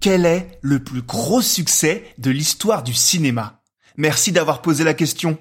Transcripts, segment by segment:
Quel est le plus gros succès de l'histoire du cinéma? Merci d'avoir posé la question.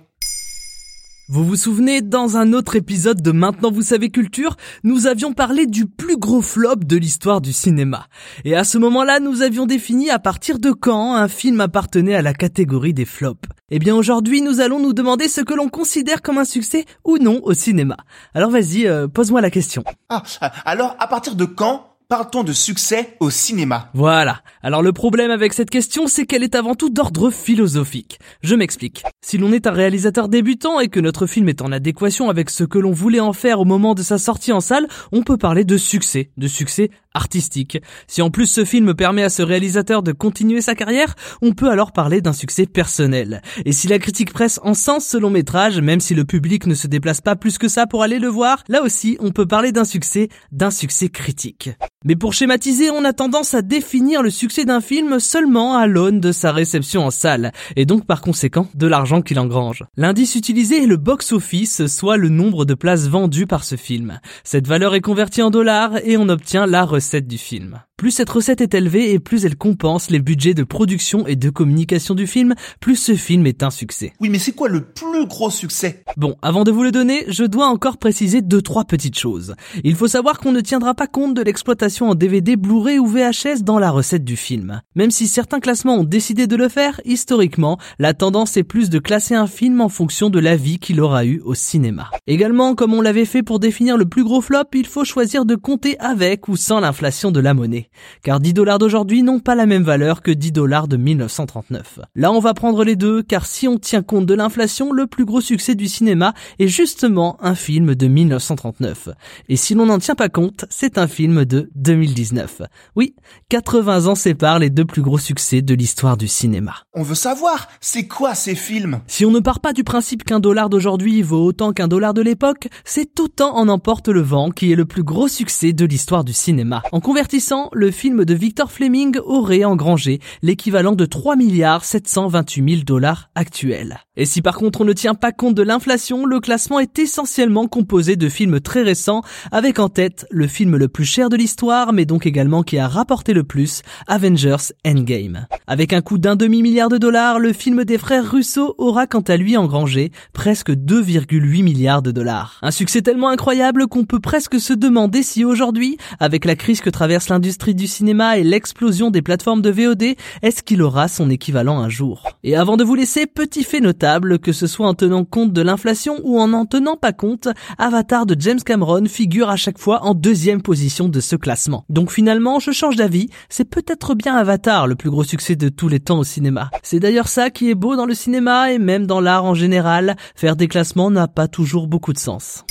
Vous vous souvenez, dans un autre épisode de Maintenant vous savez culture, nous avions parlé du plus gros flop de l'histoire du cinéma. Et à ce moment-là, nous avions défini à partir de quand un film appartenait à la catégorie des flops. Eh bien aujourd'hui, nous allons nous demander ce que l'on considère comme un succès ou non au cinéma. Alors vas-y, euh, pose-moi la question. Ah, alors à partir de quand Parle-t-on de succès au cinéma Voilà. Alors le problème avec cette question, c'est qu'elle est avant tout d'ordre philosophique. Je m'explique. Si l'on est un réalisateur débutant et que notre film est en adéquation avec ce que l'on voulait en faire au moment de sa sortie en salle, on peut parler de succès, de succès artistique. Si en plus ce film permet à ce réalisateur de continuer sa carrière, on peut alors parler d'un succès personnel. Et si la critique presse en sens ce long métrage, même si le public ne se déplace pas plus que ça pour aller le voir, là aussi on peut parler d'un succès, d'un succès critique. Mais pour schématiser, on a tendance à définir le succès d'un film seulement à l'aune de sa réception en salle, et donc par conséquent de l'argent qu'il engrange. L'indice utilisé est le box-office, soit le nombre de places vendues par ce film. Cette valeur est convertie en dollars et on obtient la recette du film. Plus cette recette est élevée et plus elle compense les budgets de production et de communication du film, plus ce film est un succès. Oui, mais c'est quoi le plus gros succès? Bon, avant de vous le donner, je dois encore préciser deux trois petites choses. Il faut savoir qu'on ne tiendra pas compte de l'exploitation en DVD, Blu-ray ou VHS dans la recette du film. Même si certains classements ont décidé de le faire, historiquement, la tendance est plus de classer un film en fonction de la vie qu'il aura eu au cinéma. Également, comme on l'avait fait pour définir le plus gros flop, il faut choisir de compter avec ou sans l'inflation de la monnaie car 10 dollars d'aujourd'hui n'ont pas la même valeur que 10 dollars de 1939. Là, on va prendre les deux, car si on tient compte de l'inflation, le plus gros succès du cinéma est justement un film de 1939. Et si l'on n'en tient pas compte, c'est un film de 2019. Oui, 80 ans séparent les deux plus gros succès de l'histoire du cinéma. On veut savoir, c'est quoi ces films? Si on ne part pas du principe qu'un dollar d'aujourd'hui vaut autant qu'un dollar de l'époque, c'est autant en emporte le vent qui est le plus gros succès de l'histoire du cinéma. En convertissant, le film de Victor Fleming aurait engrangé l'équivalent de 3 milliards 728 000 dollars actuels. Et si par contre on ne tient pas compte de l'inflation, le classement est essentiellement composé de films très récents, avec en tête le film le plus cher de l'histoire, mais donc également qui a rapporté le plus, Avengers Endgame. Avec un coût d'un demi-milliard de dollars, le film des frères Russo aura quant à lui engrangé presque 2,8 milliards de dollars. Un succès tellement incroyable qu'on peut presque se demander si aujourd'hui, avec la crise que traverse du cinéma et l'explosion des plateformes de VOD, est-ce qu'il aura son équivalent un jour? Et avant de vous laisser, petit fait notable, que ce soit en tenant compte de l'inflation ou en n'en tenant pas compte, Avatar de James Cameron figure à chaque fois en deuxième position de ce classement. Donc finalement, je change d'avis, c'est peut-être bien Avatar le plus gros succès de tous les temps au cinéma. C'est d'ailleurs ça qui est beau dans le cinéma et même dans l'art en général, faire des classements n'a pas toujours beaucoup de sens.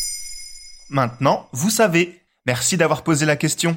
Maintenant, vous savez. Merci d'avoir posé la question.